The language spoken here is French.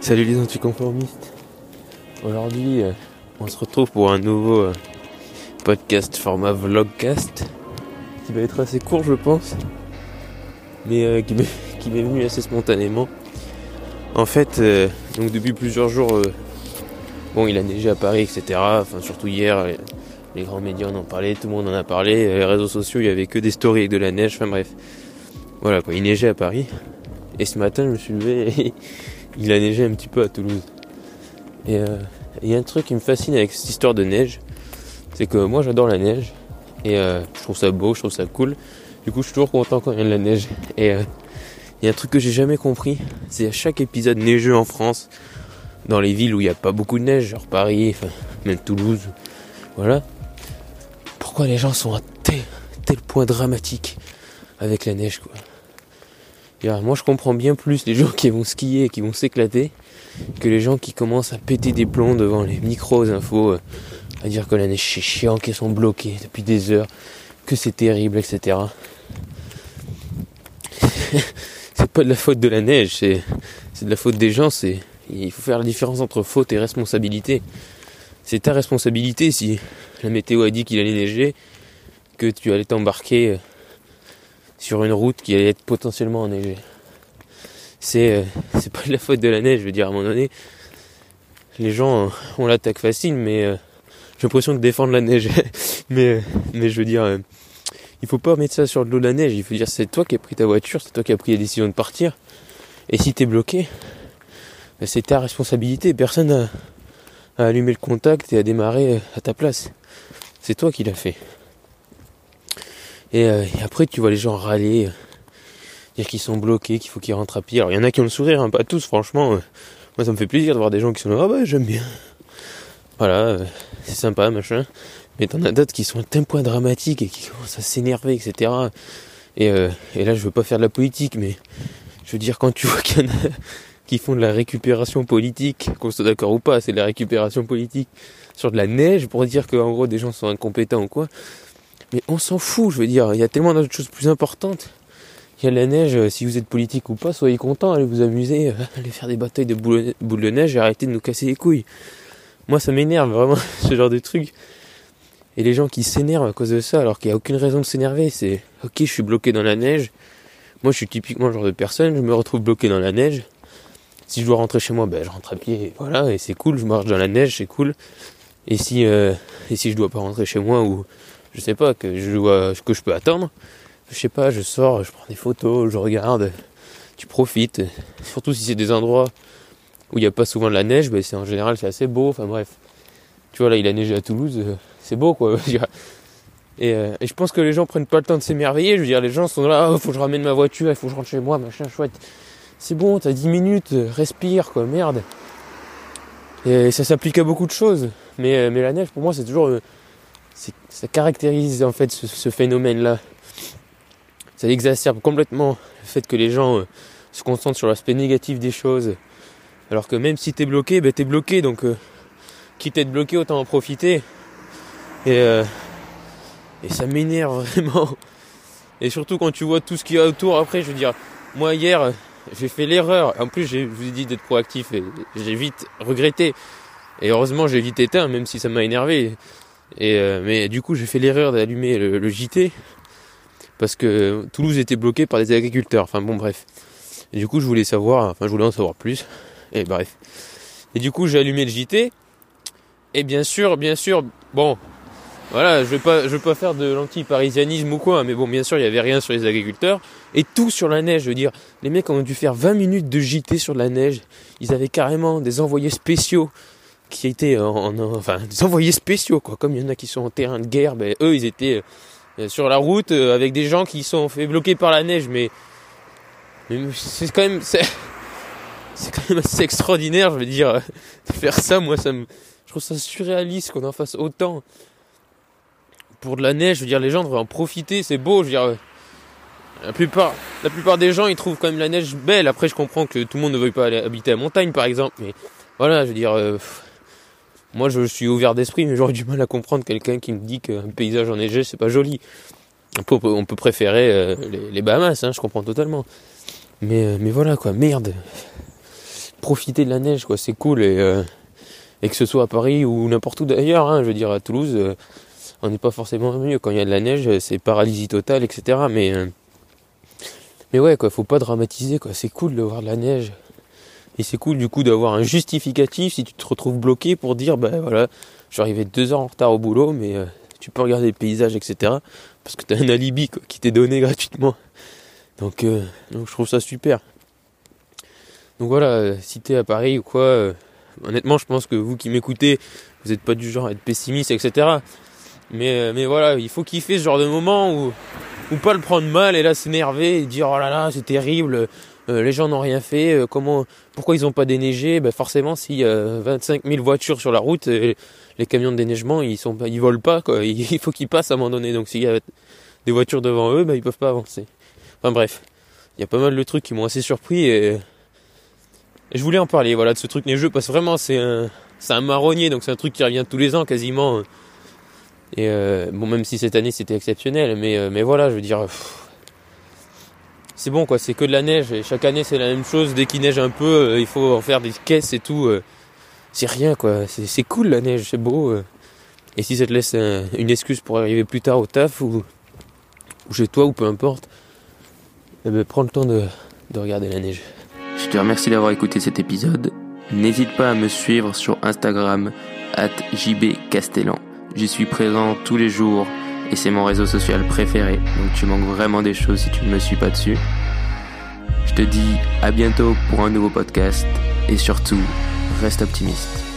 Salut les anticonformistes. Aujourd'hui, euh, on se retrouve pour un nouveau euh, podcast format vlogcast qui va être assez court, je pense, mais euh, qui m'est venu assez spontanément. En fait, euh, donc depuis plusieurs jours, bon, il a neigé à Paris, etc. Enfin, surtout hier, les, grands médias en ont parlé, tout le monde en a parlé. Les réseaux sociaux, il y avait que des stories avec de la neige. Enfin bref, voilà quoi. Il neigeait à Paris. Et ce matin, je me suis levé il a neigé un petit peu à Toulouse. Et euh, il y a un truc qui me fascine avec cette histoire de neige, c'est que moi j'adore la neige et euh, je trouve ça beau, je trouve ça cool. Du coup, je suis toujours content quand il y a de la neige. Et euh, il y a un truc que j'ai jamais compris, c'est à chaque épisode neigeux en France, dans les villes où il n'y a pas beaucoup de neige, genre Paris, même Toulouse, voilà. Pourquoi les gens sont à tel, tel point dramatique avec la neige, quoi. Moi, je comprends bien plus les gens qui vont skier et qui vont s'éclater que les gens qui commencent à péter des plombs devant les micros infos, euh, à dire que la neige c'est chiant, qu'ils sont bloqués depuis des heures, que c'est terrible, etc. c'est pas de la faute de la neige, c'est, c'est de la faute des gens, c'est, il faut faire la différence entre faute et responsabilité. C'est ta responsabilité si la météo a dit qu'il allait neiger, que tu allais t'embarquer euh, sur une route qui allait être potentiellement enneigée. C'est, euh, c'est pas de la faute de la neige, je veux dire, à un moment donné, les gens euh, ont l'attaque facile, mais euh, j'ai l'impression de défendre la neige. mais, euh, mais je veux dire, il faut pas mettre ça sur le dos de la neige. Il faut dire, c'est toi qui as pris ta voiture, c'est toi qui as pris la décision de partir. Et si t'es bloqué, ben, c'est ta responsabilité. Personne n'a allumé le contact et a démarré à ta place. C'est toi qui l'as fait. Et, euh, après, tu vois les gens râler, euh, dire qu'ils sont bloqués, qu'il faut qu'ils rentrent à pied. Alors, il y en a qui ont le sourire, hein, pas tous, franchement. euh, moi, ça me fait plaisir de voir des gens qui sont là, ah bah, j'aime bien. Voilà, euh, c'est sympa, machin. Mais t'en as d'autres qui sont à tel point dramatiques et qui commencent à s'énerver, etc. Et, euh, et là, je veux pas faire de la politique, mais je veux dire, quand tu vois qu'il y en a qui font de la récupération politique, qu'on soit d'accord ou pas, c'est de la récupération politique sur de la neige pour dire que en gros des gens sont incompétents ou quoi. Mais on s'en fout, je veux dire, il y a tellement d'autres choses plus importantes. Il y a la neige, euh, si vous êtes politique ou pas, soyez contents, allez vous amuser, euh, allez faire des batailles de boules, de neige et arrêtez de nous casser les couilles. Moi ça m'énerve vraiment ce genre de truc. Et les gens qui s'énervent à cause de ça alors qu'il n'y a aucune raison de s'énerver, c'est ok je suis bloqué dans la neige. Moi je suis typiquement le genre de personne, je me retrouve bloqué dans la neige. Si je dois rentrer chez moi, ben je rentre à pied, et voilà, et c'est cool, je marche dans la neige, c'est cool. Et si euh, et si je dois pas rentrer chez moi ou je sais pas que je dois que je peux attendre, je sais pas, je sors, je prends des photos, je regarde, tu profites. Surtout si c'est des endroits où il n'y a pas souvent de la neige, ben c'est en général c'est assez beau. Enfin bref, tu vois là il a neigé à Toulouse, euh, c'est beau quoi. euh, et je pense que les gens prennent pas le temps de s'émerveiller. Je veux dire, les gens sont là, oh, faut que je ramène ma voiture, il faut que je rentre chez moi, machin chouette. C'est bon, t'as 10 minutes, euh, respire quoi, merde. Et ça s'applique à beaucoup de choses. Mais, mais la neige pour moi c'est toujours ça caractérise en fait ce, phénomène-là. Ça exacerbe complètement le fait que les gens euh, se concentrent sur l'aspect négatif des choses. Alors que même si t'es bloqué, ben t'es bloqué, donc euh, quitte à être bloqué, autant en profiter. Et, euh, ça m'énerve vraiment. Et surtout quand tu vois tout ce qu'il y a autour après, je veux dire, moi hier, j'ai fait l'erreur. En plus, je vous ai dit d'être proactif j'ai vite regretté. Et heureusement, j'ai vite éteint, même si ça m'a énervé. Et euh, mais du coup, j'ai fait l'erreur d'allumer le, le JT parce que Toulouse était bloqué par des agriculteurs. Enfin bon, bref. Et du coup, je voulais savoir, enfin, je voulais en savoir plus. Et bref. Et du coup, j'ai allumé le JT. Et bien sûr, bien sûr, bon, voilà, je vais pas, je vais pas faire de l'anti-parisianisme ou quoi, mais bon, bien sûr, il y avait rien sur les agriculteurs et tout sur la neige. Je veux dire, les mecs ont dû faire 20 minutes de JT sur la neige. Ils avaient carrément des envoyés spéciaux qui étaient en, en- enfin, des envoyés spéciaux quoi. Comme il y en a qui sont en terrain de guerre, ben eux, ils étaient euh, sur la route euh, avec des gens qui sont fait bloquer par la neige, mais, c'est quand même, c'est, quand même assez extraordinaire, je veux dire, euh, de faire ça. Moi, ça me, je trouve ça surréaliste qu'on en fasse autant pour de la neige. Je veux dire, les gens devraient en profiter. C'est beau. Je veux dire, euh, la plupart, la plupart des gens, ils trouvent quand même la neige belle. Après, je comprends que tout le monde ne veuille pas aller habiter à la montagne, par exemple. Mais voilà, je veux dire, euh, moi, je suis ouvert d'esprit, mais j'aurais du mal à comprendre quelqu'un qui me dit qu'un paysage enneigé, c'est pas joli. On peut, préférer euh, les, Bahamas, hein, je comprends totalement. Mais, euh, mais voilà quoi, merde. profiter de la neige, quoi. C'est cool et, et que ce soit à Paris ou n'importe où d'ailleurs, hein, je veux dire à Toulouse, on n'est pas forcément mieux. Quand il y a de la neige, c'est paralysie totale, etc. Mais mais ouais, quoi, faut pas dramatiser, quoi. C'est cool de voir de la neige. Et c'est cool du coup d'avoir un justificatif si tu te retrouves bloqué pour dire, ben voilà, je suis arrivé deux heures en retard au boulot, mais euh, tu peux regarder le paysage, etc. Parce que tu as un alibi quoi, qui t'est donné gratuitement. Donc, euh, donc je trouve ça super. Donc voilà, euh, si t'es à Paris ou quoi, honnêtement, je pense que vous qui m'écoutez, vous n'êtes pas du genre à être pessimiste, etc. Mais, mais voilà, il faut kiffer ce genre de moment où, ou pas le prendre mal et là s'énerver et dire oh là là c'est terrible, euh, les gens n'ont rien fait, euh, comment, pourquoi ils n'ont pas déneigé? Ben Forcément, s'il y a 25 000 voitures sur la route, les camions de déneigement, ils sont ils volent pas, quoi. il faut qu'ils passent à un moment donné. Donc s'il y a des voitures devant eux, ben, ils peuvent pas avancer. Enfin bref, il y a pas mal de trucs qui m'ont assez surpris et, je voulais en parler, voilà, de ce truc neigeux, parce que vraiment c'est un, marronnier, donc c'est un truc qui revient tous les ans quasiment. Et euh, bon, même si cette année c'était exceptionnel, mais voilà, je veux dire, c'est bon quoi, c'est que de la neige et chaque année c'est la même chose. Dès qu'il neige un peu, euh, il faut en faire des caisses et tout. Euh. c'est rien quoi, c'est cool la neige, c'est beau. Euh. Et si ça te laisse une excuse pour arriver plus tard au taf ou, chez toi ou peu importe, eh ben, prends le temps de, de regarder la neige. Je te remercie d'avoir écouté cet épisode. N'hésite pas à me suivre sur Instagram at jbcastellan. J'y suis présent tous les jours et c'est mon réseau social préféré, donc tu manques vraiment des choses si tu ne me suis pas dessus. Je te dis à bientôt pour un nouveau podcast et surtout, reste optimiste.